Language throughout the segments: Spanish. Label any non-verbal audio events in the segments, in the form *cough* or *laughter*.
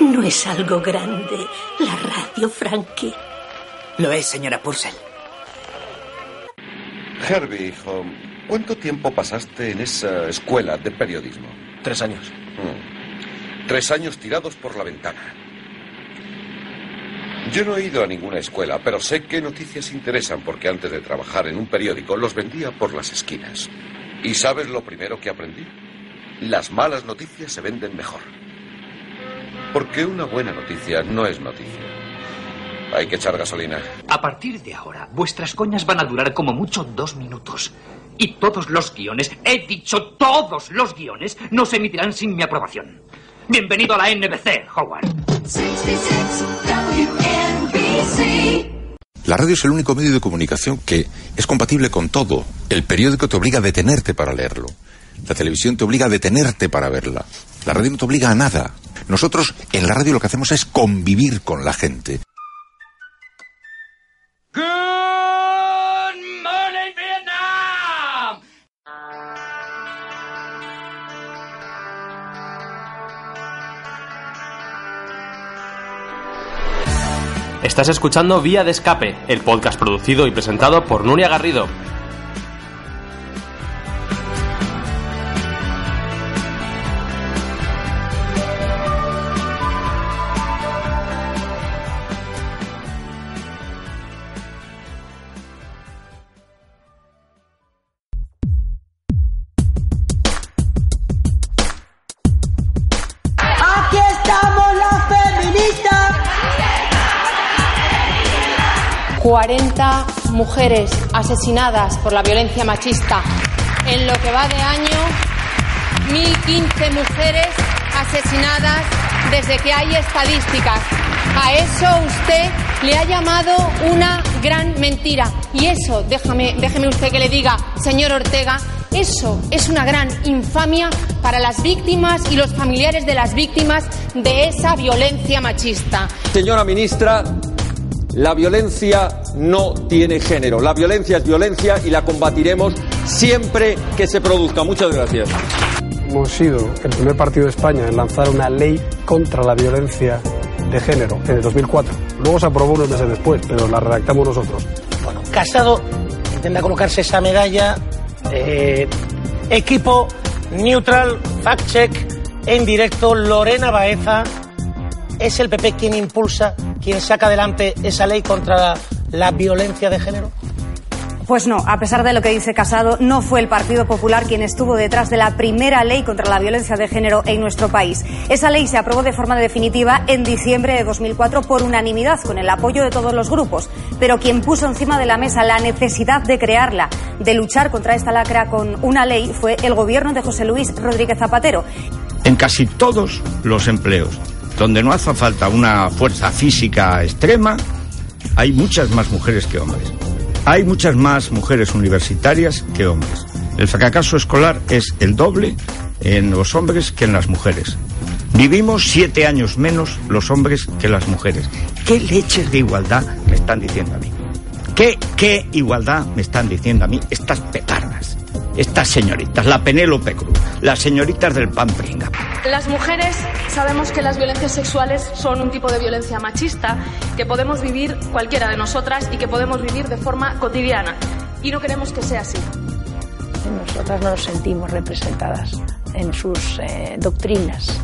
No es algo grande la radio, Frankie. Lo es, señora Purcell. Herbie, hijo, ¿cuánto tiempo pasaste en esa escuela de periodismo? Tres años. Mm. Tres años tirados por la ventana. Yo no he ido a ninguna escuela, pero sé qué noticias interesan porque antes de trabajar en un periódico los vendía por las esquinas. ¿Y sabes lo primero que aprendí? Las malas noticias se venden mejor. Porque una buena noticia no es noticia. Hay que echar gasolina. A partir de ahora, vuestras coñas van a durar como mucho dos minutos. Y todos los guiones, he dicho todos los guiones, no se emitirán sin mi aprobación. Bienvenido a la NBC, Howard. La radio es el único medio de comunicación que es compatible con todo. El periódico te obliga a detenerte para leerlo. La televisión te obliga a detenerte para verla. La radio no te obliga a nada. Nosotros en la radio lo que hacemos es convivir con la gente. Good morning, Vietnam! Estás escuchando Vía de Escape, el podcast producido y presentado por Nuria Garrido. Mujeres asesinadas por la violencia machista. En lo que va de año, 1.015 mujeres asesinadas desde que hay estadísticas. A eso usted le ha llamado una gran mentira. Y eso, déjame, déjeme usted que le diga, señor Ortega, eso es una gran infamia para las víctimas y los familiares de las víctimas de esa violencia machista. Señora ministra, la violencia no tiene género. La violencia es violencia y la combatiremos siempre que se produzca. Muchas gracias. Hemos sido el primer partido de España en lanzar una ley contra la violencia de género en el 2004. Luego se aprobó unos meses después, pero la redactamos nosotros. Bueno, Casado intenta colocarse esa medalla. eh, equipo neutral, fact check, en directo. Lorena Baeza es el PP quien impulsa, quien saca adelante esa ley contra la violencia de género. Pues no, a pesar de lo que dice Casado, no fue el Partido Popular quien estuvo detrás de la primera ley contra la violencia de género en nuestro país. Esa ley se aprobó de forma definitiva en diciembre de 2004 por unanimidad, con el apoyo de todos los grupos. Pero quien puso encima de la mesa la necesidad de crearla, de luchar contra esta lacra con una ley, fue el gobierno de José Luis Rodríguez Zapatero. En casi todos los empleos donde no hace falta una fuerza física extrema, hay muchas más mujeres que hombres. Hay muchas más mujeres universitarias que hombres. El fracaso escolar es el doble en los hombres que en las mujeres. Vivimos siete años menos los hombres que las mujeres. ¿Qué leches de igualdad me están diciendo a mí? ¿Qué, qué igualdad me están diciendo a mí estas petardas? Estas señoritas, la Penélope Cruz, las señoritas del pan pringa. Las mujeres sabemos que las violencias sexuales son un tipo de violencia machista que podemos vivir cualquiera de nosotras y que podemos vivir de forma cotidiana. Y no queremos que sea así. Nosotras no nos sentimos representadas en sus eh, doctrinas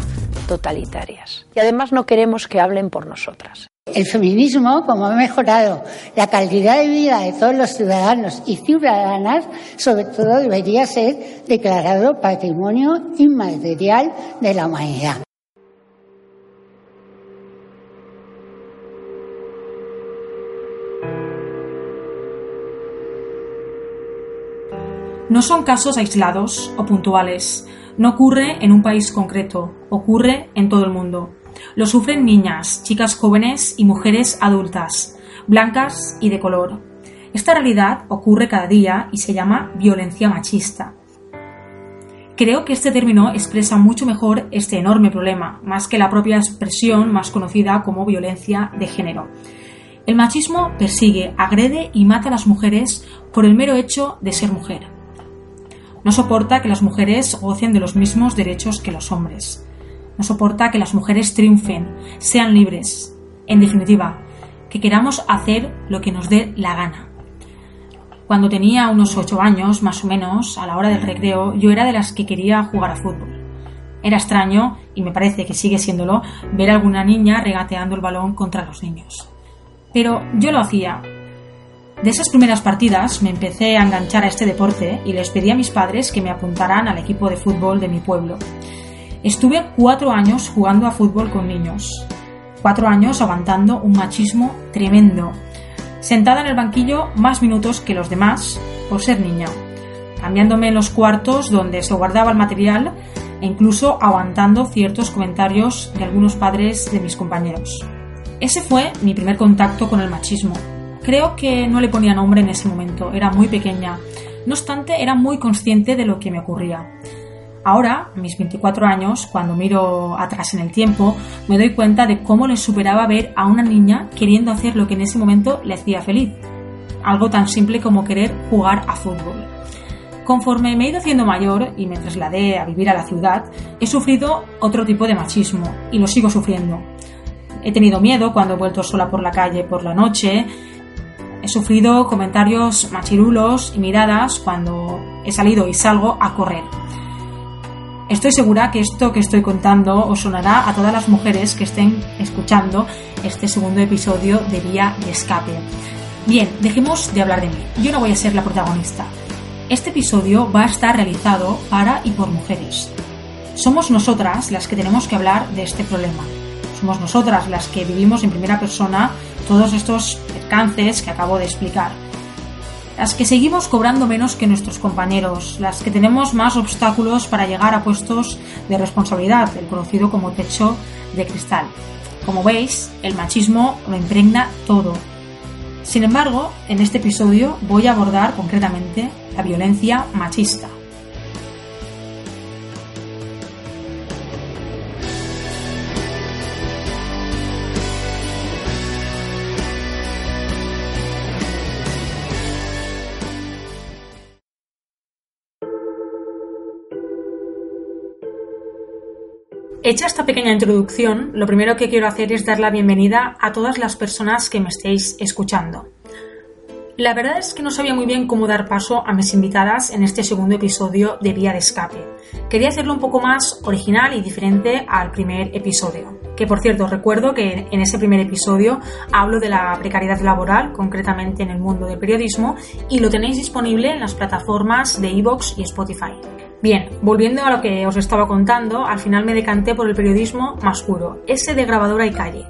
totalitarias. Y además no queremos que hablen por nosotras. El feminismo, como ha mejorado la calidad de vida de todos los ciudadanos y ciudadanas, sobre todo debería ser declarado patrimonio inmaterial de la humanidad. No son casos aislados o puntuales. No ocurre en un país concreto, ocurre en todo el mundo. Lo sufren niñas, chicas jóvenes y mujeres adultas, blancas y de color. Esta realidad ocurre cada día y se llama violencia machista. Creo que este término expresa mucho mejor este enorme problema, más que la propia expresión más conocida como violencia de género. El machismo persigue, agrede y mata a las mujeres por el mero hecho de ser mujer. No soporta que las mujeres gocen de los mismos derechos que los hombres. No soporta que las mujeres triunfen, sean libres. En definitiva, que queramos hacer lo que nos dé la gana. Cuando tenía unos ocho años, más o menos, a la hora del recreo, yo era de las que quería jugar a fútbol. Era extraño, y me parece que sigue siéndolo, ver a alguna niña regateando el balón contra los niños. Pero yo lo hacía. De esas primeras partidas me empecé a enganchar a este deporte y les pedí a mis padres que me apuntaran al equipo de fútbol de mi pueblo. Estuve cuatro años jugando a fútbol con niños. Cuatro años aguantando un machismo tremendo. Sentada en el banquillo más minutos que los demás por ser niña. Cambiándome en los cuartos donde se guardaba el material e incluso aguantando ciertos comentarios de algunos padres de mis compañeros. Ese fue mi primer contacto con el machismo. Creo que no le ponía nombre en ese momento, era muy pequeña. No obstante, era muy consciente de lo que me ocurría. Ahora, a mis 24 años, cuando miro atrás en el tiempo, me doy cuenta de cómo le superaba ver a una niña queriendo hacer lo que en ese momento le hacía feliz. Algo tan simple como querer jugar a fútbol. Conforme me he ido haciendo mayor y me trasladé a vivir a la ciudad, he sufrido otro tipo de machismo y lo sigo sufriendo. He tenido miedo cuando he vuelto sola por la calle por la noche. He sufrido comentarios machirulos y miradas cuando he salido y salgo a correr. Estoy segura que esto que estoy contando os sonará a todas las mujeres que estén escuchando este segundo episodio de Vía de Escape. Bien, dejemos de hablar de mí. Yo no voy a ser la protagonista. Este episodio va a estar realizado para y por mujeres. Somos nosotras las que tenemos que hablar de este problema. Somos nosotras las que vivimos en primera persona todos estos percances que acabo de explicar. Las que seguimos cobrando menos que nuestros compañeros, las que tenemos más obstáculos para llegar a puestos de responsabilidad, el conocido como techo de cristal. Como veis, el machismo lo impregna todo. Sin embargo, en este episodio voy a abordar concretamente la violencia machista. Hecha esta pequeña introducción, lo primero que quiero hacer es dar la bienvenida a todas las personas que me estéis escuchando. La verdad es que no sabía muy bien cómo dar paso a mis invitadas en este segundo episodio de Vía de Escape. Quería hacerlo un poco más original y diferente al primer episodio. Que por cierto, recuerdo que en ese primer episodio hablo de la precariedad laboral, concretamente en el mundo del periodismo, y lo tenéis disponible en las plataformas de Evox y Spotify. Bien, volviendo a lo que os estaba contando, al final me decanté por el periodismo más puro, ese de grabadora y calle.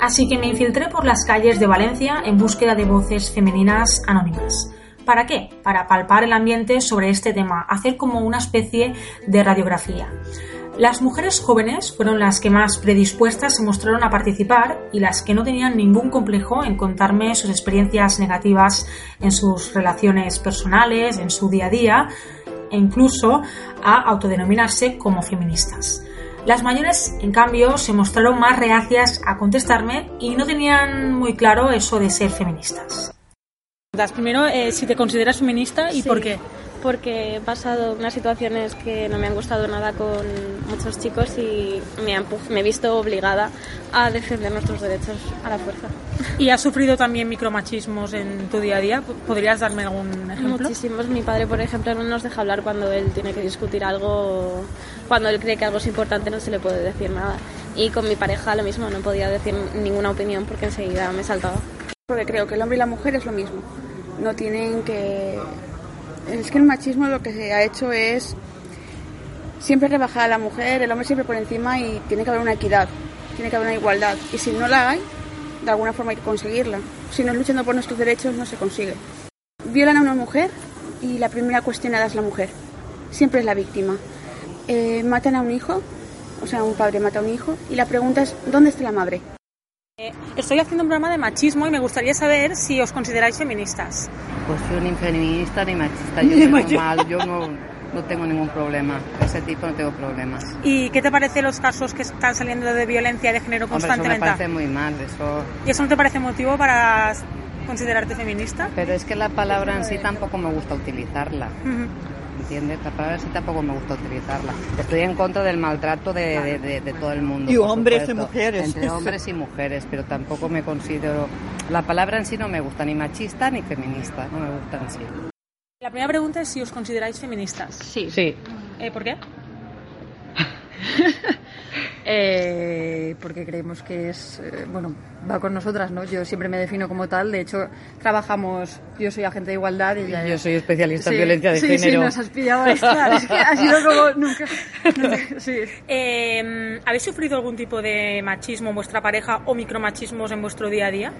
Así que me infiltré por las calles de Valencia en búsqueda de voces femeninas anónimas. ¿Para qué? Para palpar el ambiente sobre este tema, hacer como una especie de radiografía. Las mujeres jóvenes fueron las que más predispuestas se mostraron a participar y las que no tenían ningún complejo en contarme sus experiencias negativas en sus relaciones personales, en su día a día, e incluso a autodenominarse como feministas. Las mayores, en cambio, se mostraron más reacias a contestarme y no tenían muy claro eso de ser feministas. Primero, eh, si te consideras feminista y Sí. por qué. Porque he pasado unas situaciones que no me han gustado nada con muchos chicos y me, han me he visto obligada a defender nuestros derechos a la fuerza. ¿Y has sufrido también micromachismos en tu día a día? ¿Podrías darme algún ejemplo? Muchísimos. Mi padre, por ejemplo, no nos deja hablar cuando él tiene que discutir algo, cuando él cree que algo es importante no se le puede decir nada. Y con mi pareja lo mismo, no podía decir ninguna opinión porque enseguida me saltaba. Porque creo que el hombre y la mujer es lo mismo. No tienen que... Es que el machismo lo que se ha hecho es siempre rebajar a la mujer, el hombre siempre por encima y tiene que haber una equidad, tiene que haber una igualdad. Y si no la hay, de alguna forma hay que conseguirla. Si no es luchando por nuestros derechos, no se consigue. Violan a una mujer y la primera cuestionada es la mujer. Siempre es la víctima. Eh, matan a un hijo, o sea, un padre mata a un hijo y la pregunta es, ¿dónde está la madre? Eh, Estoy haciendo un programa de machismo y me gustaría saber si os consideráis feministas. Pues yo ni feminista ni machista, *laughs* Ni yo machi- normal, yo no, no tengo ningún problema, ese tipo no tengo problemas. ¿Y qué te parecen los casos que están saliendo de violencia de género Hombre, eso me constantemente? parece muy mal, eso... ¿Y eso no te parece motivo para considerarte feminista? Pero es que la palabra en sí tampoco me gusta utilizarla. Ujú. ¿Entiendes? La palabra sí tampoco me gusta utilizarla. Estoy en contra del maltrato de, de- de- de todo el mundo. Y hombres y mujeres. Entre hombres y mujeres, pero tampoco me considero... La palabra en sí no me gusta, ni machista ni feminista, no me gusta en sí. La primera pregunta es si os consideráis feministas. Sí. Sí. Eh, ¿Por qué? *laughs* *laughs* Eh, porque creemos que es, eh, bueno, va con nosotras, ¿no? Yo siempre me defino como tal, de hecho, trabajamos, yo soy agente de igualdad y ella Yo soy especialista en Sí, violencia de sí, género. Sí, nos has pillado ahí, claro, es que ha sido como nunca... sé, sí. Eh, ¿Habéis sufrido algún tipo de machismo en vuestra pareja o micromachismos en vuestro día a día?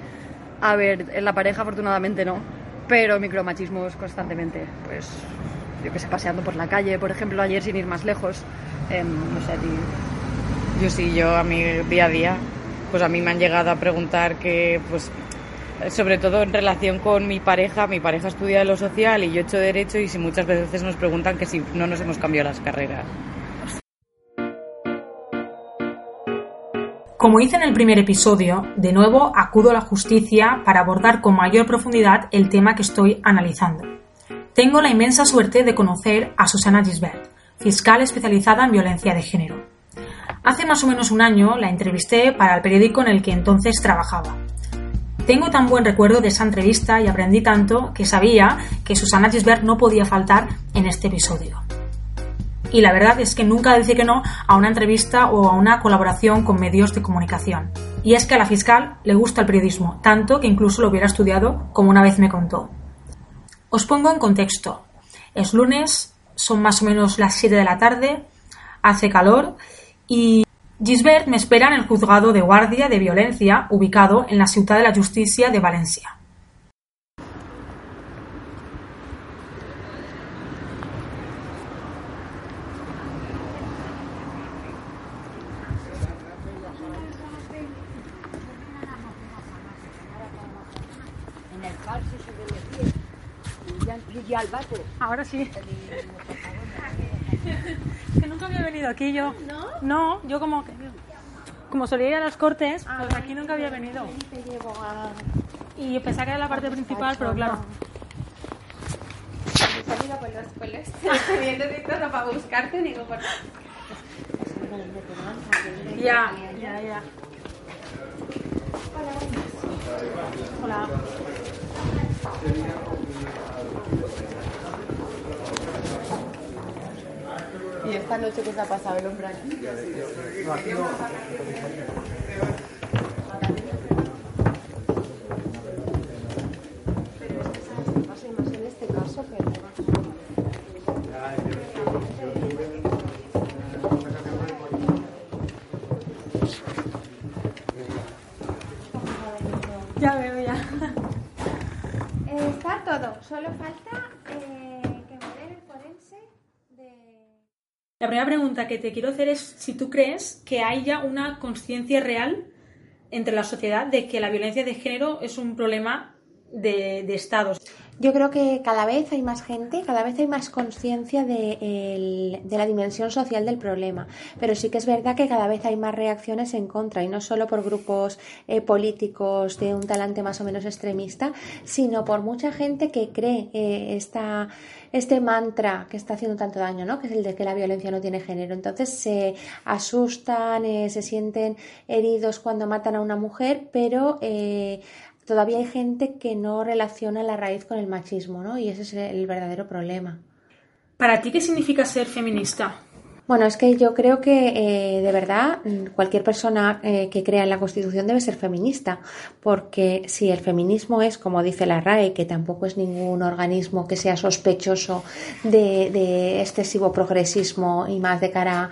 A ver, en la pareja afortunadamente no, pero micromachismos constantemente, pues yo que sé, paseando por la calle, por ejemplo, ayer sin ir más lejos, em, no sé. Yo sí, yo a mi día a día, pues a mí me han llegado a preguntar que, pues, sobre todo en relación con mi pareja, mi pareja estudia lo social y yo he hecho derecho y si muchas veces nos preguntan que si no nos hemos cambiado las carreras. Como hice en el primer episodio, de nuevo acudo a la justicia para abordar con mayor profundidad el tema que estoy analizando. Tengo la inmensa suerte de conocer a Susana Gisbert, fiscal especializada en violencia de género. Hace más o menos un año la entrevisté para el periódico en el que entonces trabajaba. Tengo tan buen recuerdo de esa entrevista y aprendí tanto que sabía que Susana Gisbert no podía faltar en este episodio. Y la verdad es que nunca dice que no a una entrevista o a una colaboración con medios de comunicación. Y es que a la fiscal le gusta el periodismo, tanto que incluso lo hubiera estudiado, como una vez me contó. Os pongo en contexto. Es lunes, son más o menos las 7 de la tarde, hace calor y Gisbert me espera en el juzgado de guardia de violencia ubicado en la Ciudad de la Justicia de Valencia. En el falso se ve y ya, al. Ahora sí. que nunca había venido aquí yo. ¿No? No, yo como. Como solía ir a las cortes, pues aquí nunca había venido. Y pensaba que era la parte principal, pero claro. He salido por los pueblos teniendo de todo para buscarte, digo, por Ya, ya, ya. Hola. ¿Y esta noche qué se ha pasado el hombre aquí es que sabes qué pasa y más en este caso que Ya veo, ya. Eh, está todo, solo falta eh, que me den el forense de... La primera pregunta que te quiero hacer es si tú crees que hay ya una conciencia real entre la sociedad de que la violencia de género es un problema de, de estados. Yo creo que cada vez hay más gente, cada vez hay más conciencia de, de la dimensión social del problema, pero sí que es verdad que cada vez hay más reacciones en contra y no solo por grupos eh, políticos de un talante más o menos extremista, sino por mucha gente que cree eh, esta, este mantra que está haciendo tanto daño, ¿no? que es el de que la violencia no tiene género. Entonces se asustan, eh, se sienten heridos cuando matan a una mujer, pero eh, todavía hay gente que no relaciona la raíz con el machismo, ¿no? Y ese es el verdadero problema. ¿Para ti qué significa ser feminista? Bueno, es que yo creo que eh, de verdad cualquier persona eh, que crea en la Constitución debe ser feminista, porque si el feminismo es, como dice la RAE, que tampoco es ningún organismo que sea sospechoso de, de excesivo progresismo y más de cara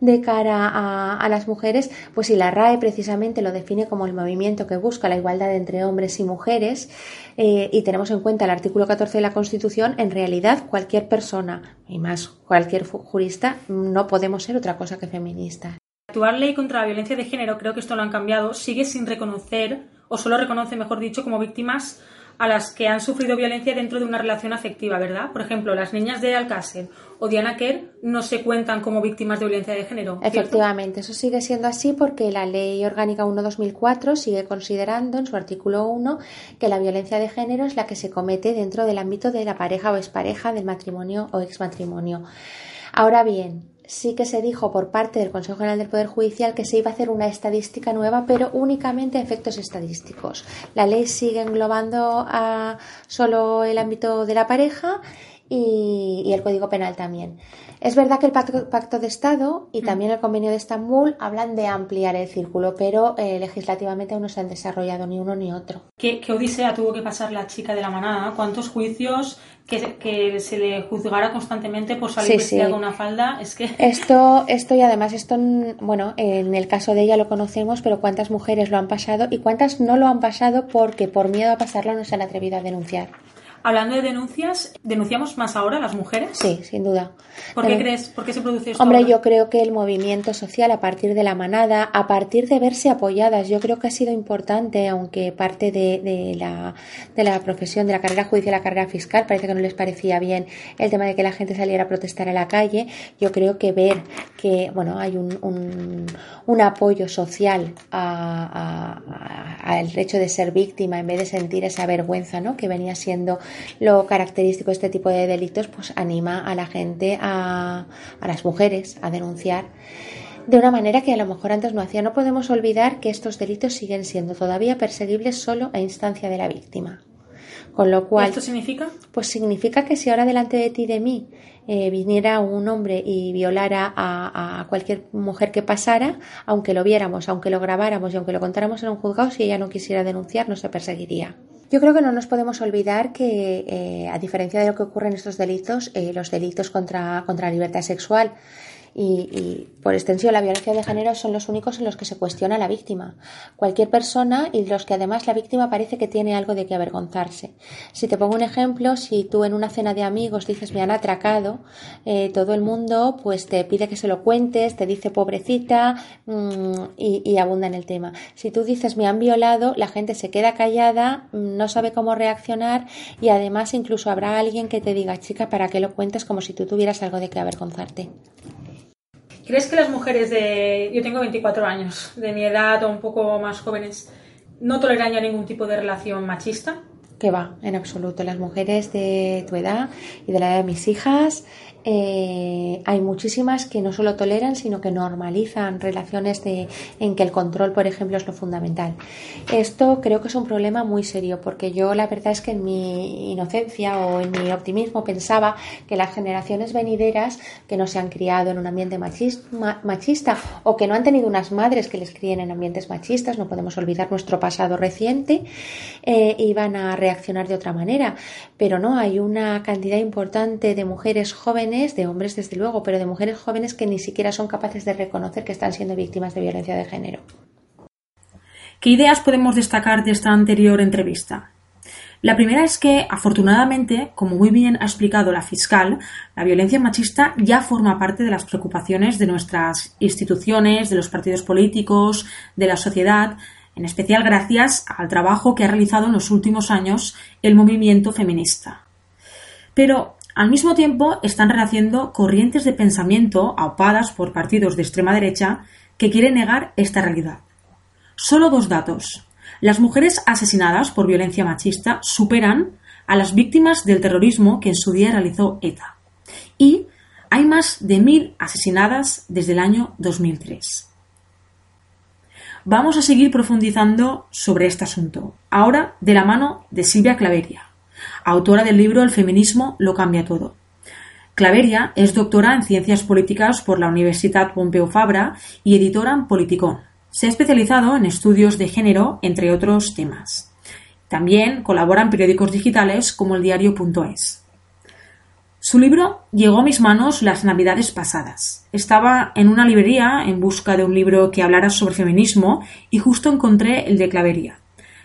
de cara a, a las mujeres, pues si la RAE precisamente lo define como el movimiento que busca la igualdad entre hombres y mujeres eh, y tenemos en cuenta el artículo 14 de la Constitución, en realidad cualquier persona y más cualquier jurista no podemos ser otra cosa que feministas. La actual ley contra la violencia de género, creo que esto lo han cambiado, sigue sin reconocer, o solo reconoce, mejor dicho, como víctimas a las que han sufrido violencia dentro de una relación afectiva, ¿verdad? Por ejemplo, las niñas de Alcácer o Diana Kerr no se cuentan como víctimas de violencia de género. Efectivamente, eso sigue siendo así porque la Ley Orgánica 1-2004 sigue considerando en su artículo 1 que la violencia de género es la que se comete dentro del ámbito de la pareja o expareja, del matrimonio o exmatrimonio. Ahora bien, sí que se dijo por parte del Consejo General del Poder Judicial que se iba a hacer una estadística nueva, pero únicamente a efectos estadísticos. La ley sigue englobando a solo el ámbito de la pareja y, y el Código Penal también. Es verdad que el Pacto, Pacto de Estado y también el Convenio de Estambul hablan de ampliar el círculo, pero eh, legislativamente aún no se han desarrollado ni uno ni otro. ¿Qué, qué odisea tuvo que pasar la chica de la manada? ¿Cuántos juicios que, que se le juzgara constantemente por salir Sí, vestida sí. con una falda? Es que *laughs* Esto, esto y además esto, mm, bueno, en el caso de ella lo conocemos, pero cuántas mujeres lo han pasado y cuántas no lo han pasado porque por miedo a pasarlo no se han atrevido a denunciar. Hablando de denuncias, ¿denunciamos más ahora las mujeres? Sí, sin duda. ¿Por qué crees? ¿Por qué se produce esto? Hombre, ahora? yo creo que el movimiento social a partir de la manada, a partir de verse apoyadas, yo creo que ha sido importante, aunque parte de, de la, de la profesión, de la carrera judicial, la carrera fiscal, parece que no les parecía bien el tema de que la gente saliera a protestar a la calle. Yo creo que ver que, bueno, hay un, un, un apoyo social a- a- a- al hecho de ser víctima en vez de sentir esa vergüenza, ¿no? Que venía siendo lo característico de este tipo de delitos, pues anima a la gente, a, a las mujeres, a denunciar de una manera que a lo mejor antes no hacía. No podemos olvidar que estos delitos siguen siendo todavía perseguibles solo a instancia de la víctima. Con lo cual, ¿Esto significa? pues significa que si ahora delante de ti y de mí eh, viniera un hombre y violara a, a cualquier mujer que pasara, aunque lo viéramos, aunque lo grabáramos y aunque lo contáramos en un juzgado, si ella no quisiera denunciar, no se perseguiría. Yo creo que no nos podemos olvidar que, eh, a diferencia de lo que ocurre en estos delitos, eh, los delitos contra, contra la libertad sexual y, y, por extensión la violencia de género son los únicos en los que se cuestiona a la víctima. Cualquier persona y los que además la víctima parece que tiene algo de que avergonzarse. Si te pongo un ejemplo, si tú en una cena de amigos dices me han atracado, eh, todo el mundo pues te pide que se lo cuentes, te dice pobrecita mm, y, y abunda en el tema. Si tú dices me han violado, la gente se queda callada, mm, no sabe cómo reaccionar y además incluso habrá alguien que te diga chica para qué lo cuentes como si tú tuvieras algo de que avergonzarte. ¿Crees que las mujeres de... Yo tengo 24 años, de mi edad o un poco más jóvenes, no toleran ya ningún tipo de relación machista? Que va, en absoluto. Las mujeres de tu edad y de la edad de mis hijas, eh, hay muchísimas que no solo toleran, sino que normalizan relaciones de, en que el control, por ejemplo, es lo fundamental. Esto creo que es un problema muy serio, porque yo la verdad es que en mi inocencia o en mi optimismo pensaba que las generaciones venideras que no se han criado en un ambiente machis- ma- machista o que no han tenido unas madres que les críen en ambientes machistas, no podemos olvidar nuestro pasado reciente, eh, iban a reaccionar de otra manera. Pero no, hay una cantidad importante de mujeres jóvenes, de hombres desde luego, pero de mujeres jóvenes que ni siquiera son capaces de reconocer que están siendo víctimas de violencia de género. ¿Qué ideas podemos destacar de esta anterior entrevista? La primera es que, afortunadamente, como muy bien ha explicado la fiscal, la violencia machista ya forma parte de las preocupaciones de nuestras instituciones, de los partidos políticos, de la sociedad, en especial gracias al trabajo que ha realizado en los últimos años el movimiento feminista. Pero, al mismo tiempo, están renaciendo corrientes de pensamiento aupadas por partidos de extrema derecha que quieren negar esta realidad. Solo dos datos. Las mujeres asesinadas por violencia machista superan a las víctimas del terrorismo que en su día realizó ETA. Y hay más de mil asesinadas desde el año 2003. Vamos a seguir profundizando sobre este asunto, ahora de la mano de Silvia Claveria, autora del libro El feminismo lo cambia todo. Claveria es doctora en Ciencias Políticas por la Universidad Pompeu Fabra y editora en Politicón. Se ha especializado en estudios de género, entre otros temas. También colabora en periódicos digitales como el diario.es. Su libro llegó a mis manos las navidades pasadas. Estaba en una librería en busca de un libro que hablara sobre feminismo y justo encontré el de Clavería.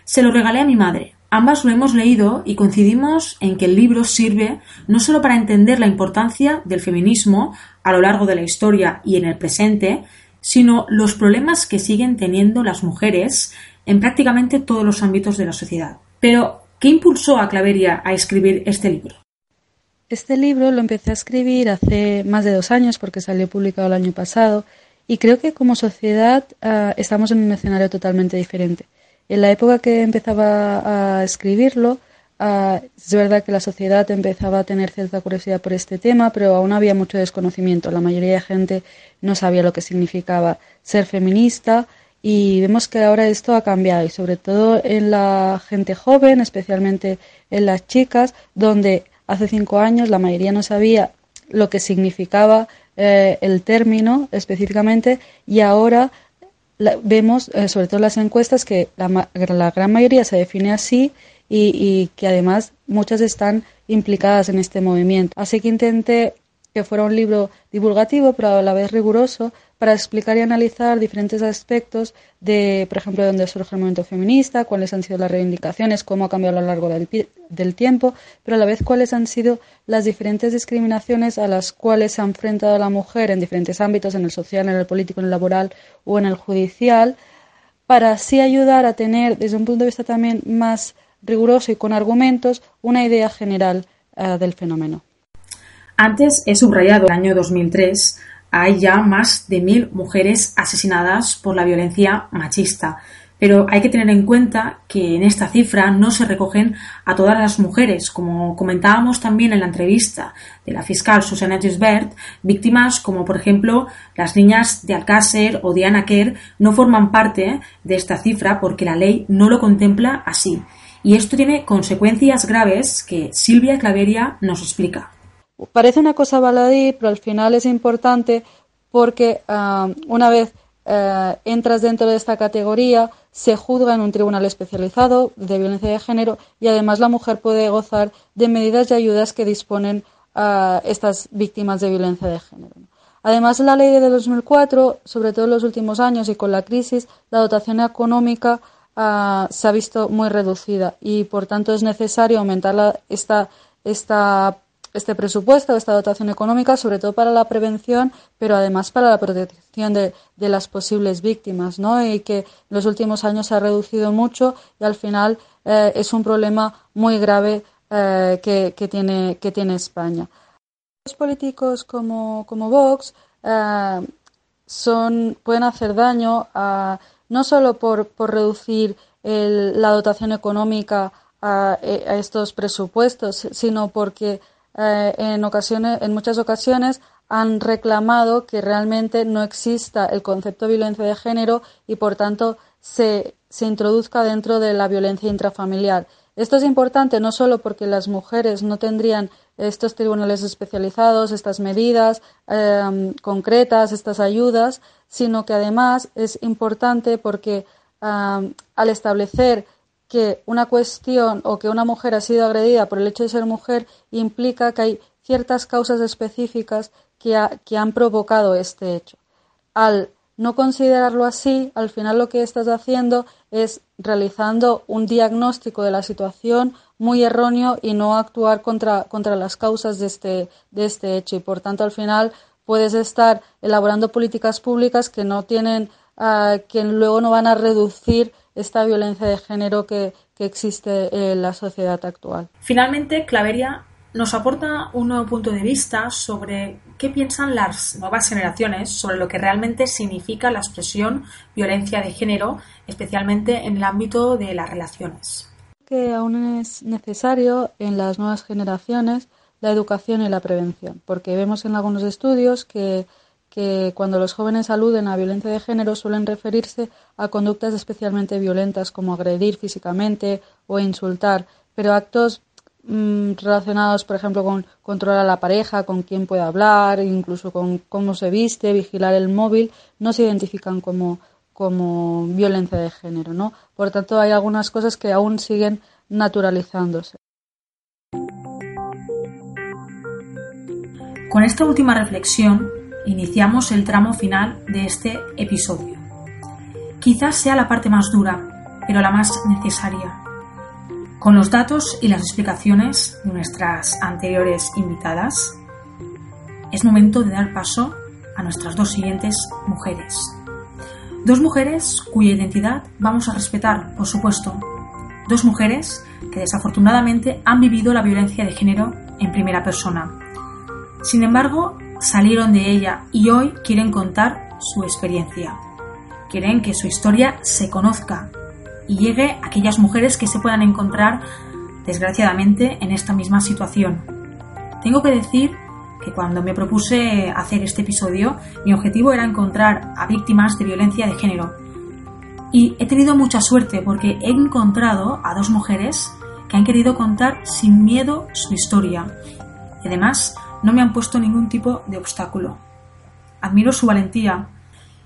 Se lo regalé a mi madre. Ambas lo hemos leído y coincidimos en que el libro sirve no solo para entender la importancia del feminismo a lo largo de la historia y en el presente, sino los problemas que siguen teniendo las mujeres en prácticamente todos los ámbitos de la sociedad. Pero, ¿Qué impulsó a Claveria a escribir este libro? Este libro lo empecé a escribir hace más de dos años porque salió publicado el año pasado y creo que como sociedad uh, estamos en un escenario totalmente diferente. En la época que empezaba a escribirlo, uh, es verdad que la sociedad empezaba a tener cierta curiosidad por este tema, pero aún había mucho desconocimiento. La mayoría de gente no sabía lo que significaba ser feminista y vemos que ahora esto ha cambiado y sobre todo en la gente joven, especialmente en las chicas, donde hace cinco años la mayoría no sabía lo que significaba eh, el término específicamente y ahora la, vemos, eh, sobre todo las encuestas, que la, la, gran mayoría se define así y, y que además muchas están implicadas en este movimiento. Así que intenté que fuera un libro divulgativo, pero a la vez riguroso, para explicar y analizar diferentes aspectos de, por ejemplo, de dónde surge el movimiento feminista, cuáles han sido las reivindicaciones, cómo ha cambiado a lo largo del, del, tiempo, pero a la vez cuáles han sido las diferentes discriminaciones a las cuales se ha enfrentado la mujer en diferentes ámbitos, en el social, en el político, en el laboral o en el judicial, para así ayudar a tener, desde un punto de vista también más riguroso y con argumentos, una idea general uh, del fenómeno. Antes he subrayado el año 2003 hay ya más de mil mujeres asesinadas por la violencia machista. Pero hay que tener en cuenta que en esta cifra no se recogen a todas las mujeres, como comentábamos también en la entrevista de la fiscal Susana Gisbert, víctimas como por ejemplo las niñas de Alcácer o de Kerr no forman parte de esta cifra porque la ley no lo contempla así. Y esto tiene consecuencias graves que Silvia Claveria nos explica. Parece una cosa baladí, pero al final es importante porque uh, una vez uh, entras dentro de esta categoría, se juzga en un tribunal especializado de violencia de género y además la mujer puede gozar de medidas y ayudas que disponen uh, estas víctimas de violencia de género. Además, la ley de 2004, sobre todo en los últimos años y con la crisis, la dotación económica se ha visto muy reducida y, por tanto, es necesario aumentar esta, esta este presupuesto, esta dotación económica, sobre todo para la prevención, pero además para la protección de, de las posibles víctimas, ¿no? Y que en los últimos años se ha reducido mucho y al final eh, es un problema muy grave eh, que, que, tiene, que tiene España. Los políticos como, como Vox eh, son, pueden hacer daño a, no solo por, por reducir el, la dotación económica a, a, estos presupuestos, sino porque eh, en, ocasiones, en muchas ocasiones han reclamado que realmente no exista el concepto de violencia de género y, por tanto, se, se introduzca dentro de la violencia intrafamiliar. Esto es importante no solo porque las mujeres no tendrían estos tribunales especializados, estas medidas eh, concretas, estas ayudas, sino que además es importante porque eh, al establecer que una cuestión o que una mujer ha sido agredida por el hecho de ser mujer implica que hay ciertas causas específicas que, que han provocado este hecho. Al no considerarlo así, al final lo que estás haciendo es realizando un diagnóstico de la situación muy erróneo y no actuar contra, contra las causas de este, de este hecho. Y por tanto, al final puedes estar elaborando políticas públicas que no tienen, uh, que luego no van a reducir esta violencia de género que, que existe en la sociedad actual. Finalmente, Claveria nos aporta un nuevo punto de vista sobre qué piensan las nuevas generaciones sobre lo que realmente significa la expresión violencia de género, especialmente en el ámbito de las relaciones. Que aún es necesario en las nuevas generaciones la educación y la prevención, porque vemos en algunos estudios que que cuando los jóvenes aluden a violencia de género suelen referirse a conductas especialmente violentas como agredir físicamente o insultar, pero actos mmm, relacionados, por ejemplo, con controlar a la pareja, con quién puede hablar, incluso con cómo se viste, vigilar el móvil, no se identifican como, como violencia de género, ¿no? Por tanto, hay algunas cosas que aún siguen naturalizándose. Con esta última reflexión iniciamos el tramo final de este episodio. Quizás sea la parte más dura, pero la más necesaria. Con los datos y las explicaciones de nuestras anteriores invitadas, es momento de dar paso a nuestras dos siguientes mujeres. Dos mujeres cuya identidad vamos a respetar, por supuesto. Dos mujeres que desafortunadamente han vivido la violencia de género en primera persona. Sin embargo, salieron de ella y hoy quieren contar su experiencia. Quieren que su historia se conozca y llegue a aquellas mujeres que se puedan encontrar, desgraciadamente, en esta misma situación. Tengo que decir que cuando me propuse hacer este episodio, mi objetivo era encontrar a víctimas de violencia de género. Y he tenido mucha suerte porque he encontrado a dos mujeres que han querido contar sin miedo su historia. Además, no me han puesto ningún tipo de obstáculo. Admiro su valentía,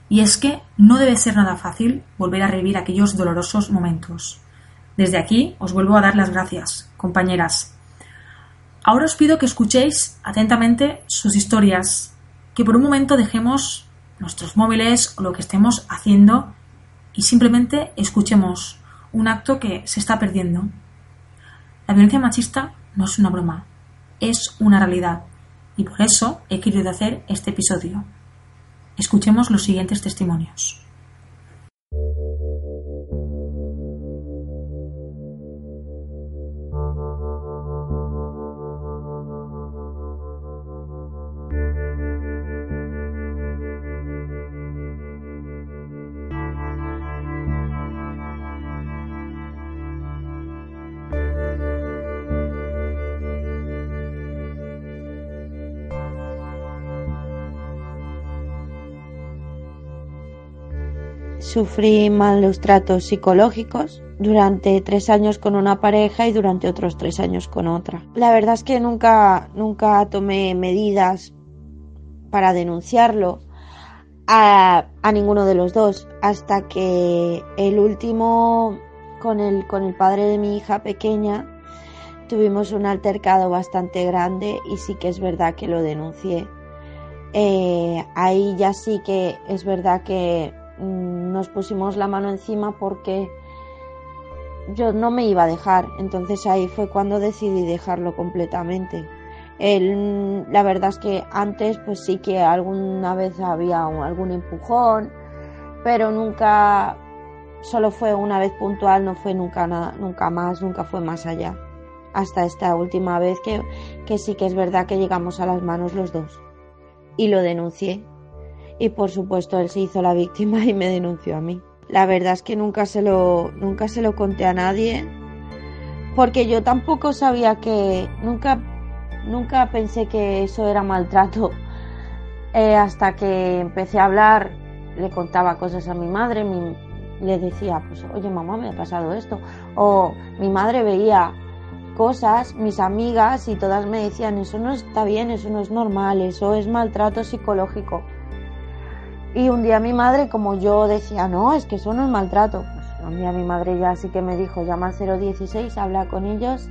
y es que no debe ser nada fácil volver a revivir aquellos dolorosos momentos. Desde aquí os vuelvo a dar las gracias, compañeras. Ahora os pido que escuchéis atentamente sus historias, que por un momento dejemos nuestros móviles o lo que estemos haciendo y simplemente escuchemos un acto que se está perdiendo. La violencia machista no es una broma, es una realidad y por eso he querido hacer este episodio. Escuchemos los siguientes testimonios. Sufrí malos tratos psicológicos durante tres años con una pareja y durante otros tres años con otra. La verdad es que nunca, nunca tomé medidas para denunciarlo a, a ninguno de los dos hasta que el último con el, con el padre de mi hija pequeña tuvimos un altercado bastante grande y sí que es verdad que lo denuncié. Eh, ahí ya sí que es verdad que Mm, nos pusimos la mano encima porque yo no me iba a dejar. Entonces ahí fue cuando decidí dejarlo completamente. la verdad es que antes pues sí que alguna vez había algún empujón, pero nunca, solo fue una vez puntual, no fue nunca nada, nunca más, nunca fue más allá. Hasta esta última vez que, que sí que es verdad que llegamos a las manos los dos. Y lo denuncié y por supuesto él se hizo la víctima y me denunció a mí. La verdad es que nunca se lo, nunca se lo conté a nadie porque yo tampoco sabía que, nunca, nunca pensé que eso era maltrato. Eh, hasta que empecé a hablar, le contaba cosas a mi madre, le decía, pues, oye mamá, me ha pasado esto. O mi madre veía cosas, mis amigas, y todas me decían, eso no está bien, eso no es normal, eso es maltrato psicológico. Y un día mi madre, como yo decía, no, es que eso no es maltrato, pues un día mi madre ya sí que me dijo, llama al 016, habla con ellos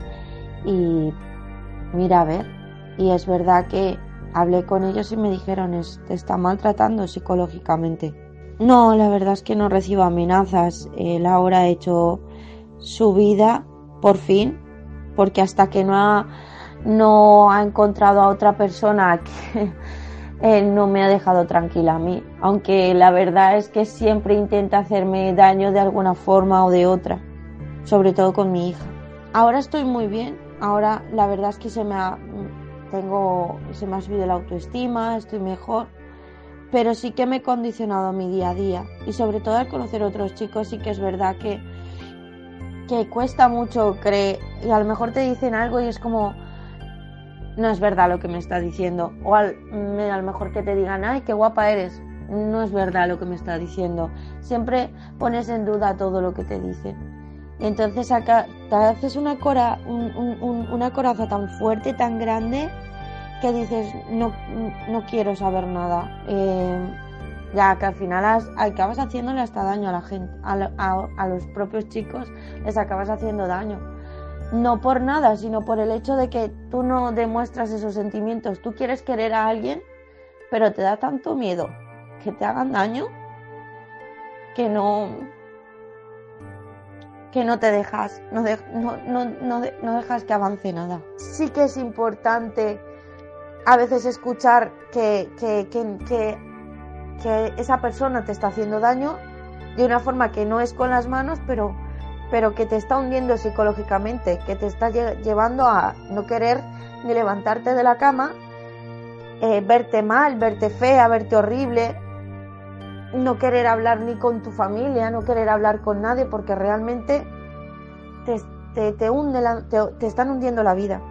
y mira a ver. Y es verdad que hablé con ellos y me dijeron, te está maltratando psicológicamente. No, la verdad es que no recibo amenazas. Él ahora ha hecho su vida, por fin, porque hasta que no ha, no ha encontrado a otra persona que no me ha dejado tranquila a mí, aunque la verdad es que siempre intenta hacerme daño de alguna forma o de otra, sobre todo con mi hija. Ahora estoy muy bien, ahora la verdad es que se me ha, tengo, se me ha subido la autoestima, estoy mejor, pero sí que me he condicionado mi día a día y sobre todo al conocer otros chicos sí que es verdad que, que cuesta mucho creer y a lo mejor te dicen algo y es como no es verdad lo que me está diciendo. O al, a lo mejor que te digan, ay, qué guapa eres. No es verdad lo que me está diciendo. Siempre pones en duda todo lo que te dicen. Entonces acá te haces una, cora, una coraza tan fuerte, tan grande, que dices, no, no quiero saber nada. Eh, ya que al final acabas haciéndole hasta daño a la gente, a los propios chicos, les acabas haciendo daño no por nada, sino por el hecho de que tú no demuestras esos sentimientos. Tú quieres querer a alguien, pero te da tanto miedo que te hagan daño que no que no te dejas, no, dejas que avance nada. Sí que es importante a veces escuchar que esa persona te está haciendo daño de una forma que no es con las manos, pero pero que te está hundiendo psicológicamente, que te está llevando a no querer ni levantarte de la cama, eh, verte mal, verte fea, verte horrible, no querer hablar ni con tu familia, no querer hablar con nadie, porque realmente te, te, te, hunde te, están hundiendo la vida.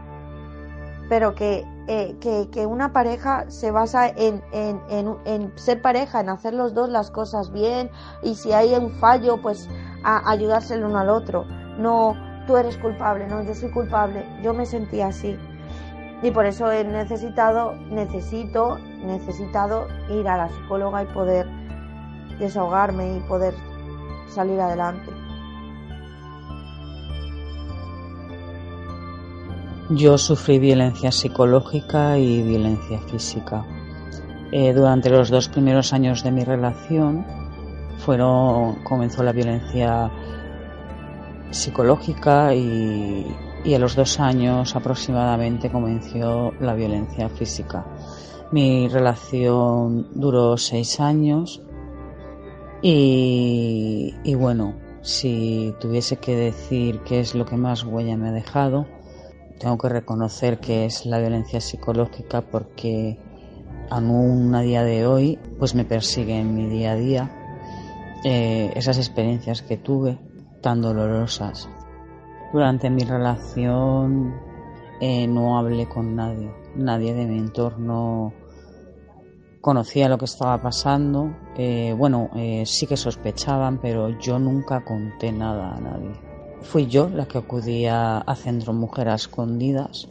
Pero que, eh, que, que, una pareja se basa en, en, en, en, ser pareja, en hacer los dos las cosas bien y si hay un fallo, pues a ayudarse el uno al otro. No, tú eres culpable, no, yo soy culpable. Yo me sentí así. Y por eso he necesitado, necesito, necesitado ir a la psicóloga y poder desahogarme y poder salir adelante. Yo sufrí violencia psicológica y violencia física. Eh, durante los dos primeros años de mi relación fueron, comenzó la violencia psicológica y, a los dos años aproximadamente comenzó la violencia física. Mi relación duró seis años y, y, bueno, si tuviese que decir qué es lo que más huella me ha dejado, tengo que reconocer que es la violencia psicológica porque aún a día de hoy pues me persigue en mi día a día eh, esas experiencias que tuve tan dolorosas. Durante mi relación eh, no hablé con nadie, nadie de mi entorno conocía lo que estaba pasando. Eh, bueno, sí que sospechaban, pero yo nunca conté nada a nadie. Fui yo la que acudía a Centro Mujer a Escondidas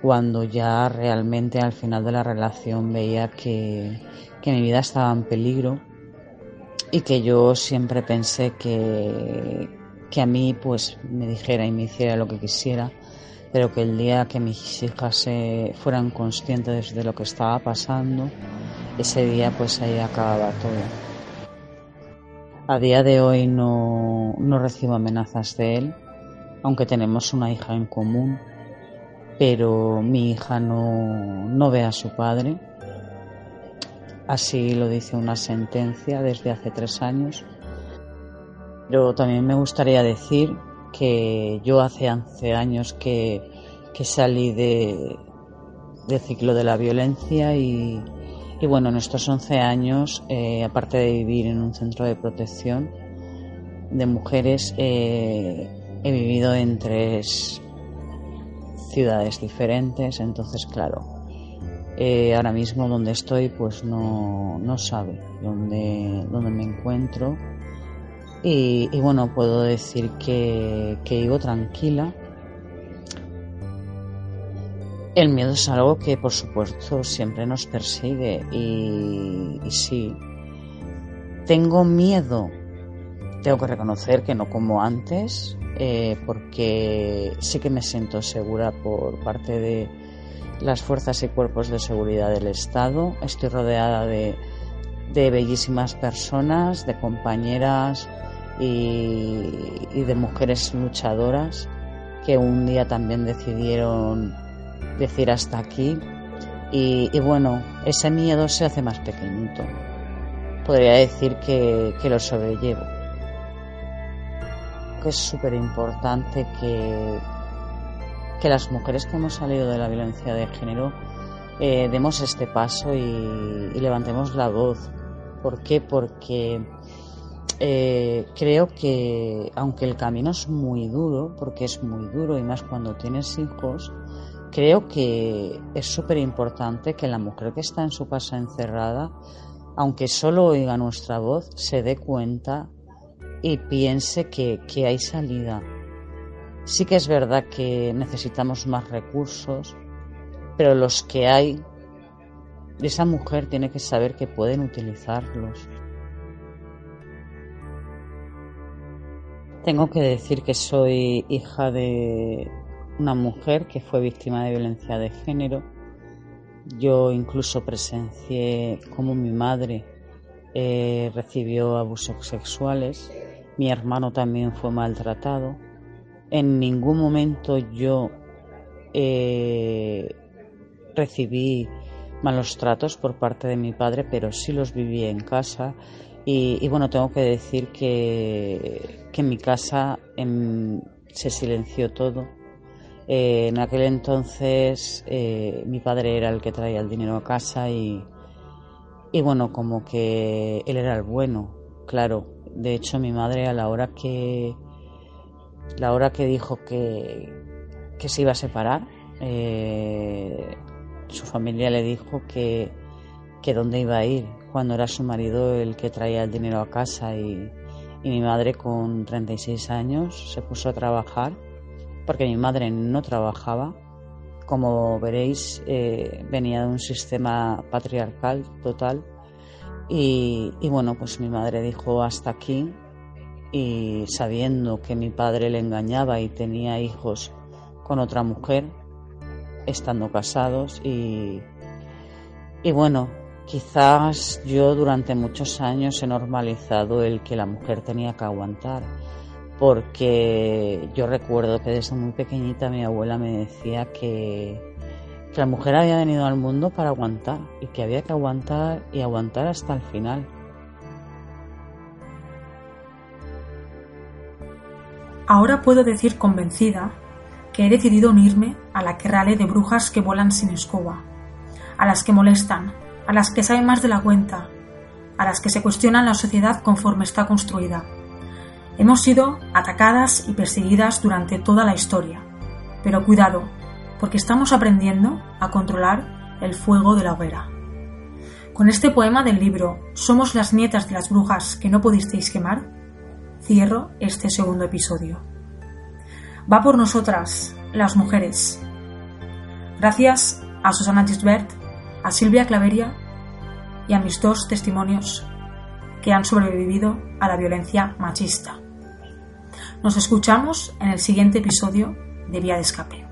cuando ya realmente al final de la relación veía que, que mi vida estaba en peligro y que yo siempre pensé que, que a mí pues me dijera y me hiciera lo que quisiera, pero que el día que mis hijas se fueran conscientes de lo que estaba pasando, ese día pues ahí acababa todo. A día de hoy no, no recibo amenazas de él, aunque tenemos una hija en común, pero mi hija no, no ve a su padre. Así lo dice una sentencia desde hace tres años. Pero también me gustaría decir que yo hace 11 años que, que salí de, del ciclo de la violencia y, y bueno, en estos 11 años, eh, aparte de vivir en un centro de protección de mujeres, eh, he vivido en tres ciudades diferentes, entonces claro, eh, ahora mismo donde estoy pues no, no sabe dónde, dónde me encuentro y, y bueno, puedo decir que, que vivo tranquila el miedo es algo que, por supuesto, siempre nos persigue y, sí. Tengo miedo. Tengo que reconocer que no como antes, eh, porque sí que me siento segura por parte de las fuerzas y cuerpos de seguridad del Estado. Estoy rodeada de, bellísimas personas, de compañeras y, de mujeres luchadoras que un día también decidieron decir hasta aquí y, bueno, ese miedo se hace más pequeñito. Podría decir que, lo sobrellevo. Es súper importante que, que las mujeres que hemos salido de la violencia de género eh, demos este paso y, levantemos la voz. ¿Por qué? Porque eh, creo que aunque el camino es muy duro, porque es muy duro y más cuando tienes hijos, Creo que es súper importante que la mujer que está en su casa encerrada, aunque solo oiga nuestra voz, se dé cuenta y piense que, que hay salida. Sí que es verdad que necesitamos más recursos, pero los que hay, esa mujer tiene que saber que pueden utilizarlos. Tengo que decir que soy hija de, una mujer que fue víctima de violencia de género. Yo incluso presencié cómo mi madre eh, recibió abusos sexuales, mi hermano también fue maltratado. En ningún momento yo eh, recibí malos tratos por parte de mi padre, pero sí los viví en casa Y, bueno, tengo que decir que, en mi casa se silenció todo. Eh, en aquel entonces eh, mi padre era el que traía el dinero a casa y, y bueno, como que él era el bueno, claro. De hecho, mi madre a la hora que la hora que dijo que, que se iba a separar, eh, su familia le dijo que, que dónde iba a ir cuando era su marido el que traía el dinero a casa y, mi madre con 36 años se puso a trabajar porque mi madre no trabajaba. Como veréis, eh, venía de un sistema patriarcal total y, y bueno, pues mi madre dijo hasta aquí y sabiendo que mi padre le engañaba y tenía hijos con otra mujer, estando casados y, y bueno, quizás yo durante muchos años he normalizado el que la mujer tenía que aguantar, porque yo recuerdo que desde muy pequeñita mi abuela me decía que, que la mujer había venido al mundo para aguantar y que había que aguantar y aguantar hasta el final. Ahora puedo decir convencida que he decidido unirme a la querrale de brujas que vuelan sin escoba, a las que molestan, a las que saben más de la cuenta, a las que se cuestionan la sociedad conforme está construida. Hemos sido atacadas y perseguidas durante toda la historia, pero cuidado, porque estamos aprendiendo a controlar el fuego de la hoguera. Con este poema del libro Somos las nietas de las brujas que no pudisteis quemar, cierro este segundo episodio. Va por nosotras, las mujeres. Gracias a Susana Gisbert, a Silvia Claveria y a mis dos testimonios que han sobrevivido a la violencia machista. Nos escuchamos en el siguiente episodio de Vía de Escape.